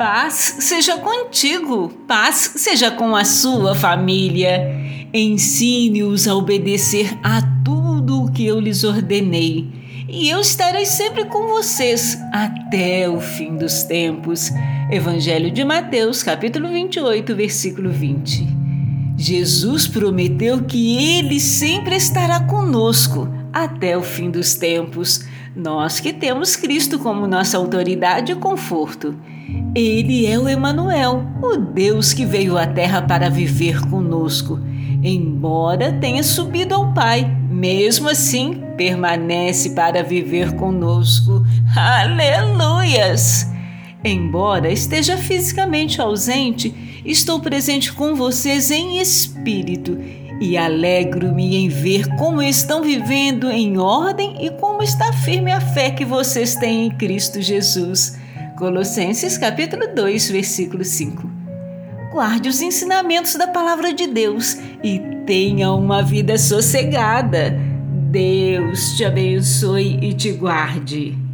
Paz seja contigo, paz seja com a sua família. Ensine-os a obedecer a tudo o que eu lhes ordenei, e eu estarei sempre com vocês até o fim dos tempos. Evangelho de Mateus, capítulo 28, versículo 20. Jesus prometeu que ele sempre estará conosco até o fim dos tempos. Nós que temos Cristo como nossa autoridade e conforto. Ele é o Emanuel, o Deus que veio à terra para viver conosco. Embora tenha subido ao Pai, mesmo assim permanece para viver conosco. Aleluias! Embora esteja fisicamente ausente, estou presente com vocês em espírito e alegro-me em ver como estão vivendo em ordem e como está firme a fé que vocês têm em Cristo Jesus. Colossenses capítulo 2, versículo 5. Guarde os ensinamentos da palavra de Deus e tenha uma vida sossegada. Deus te abençoe e te guarde.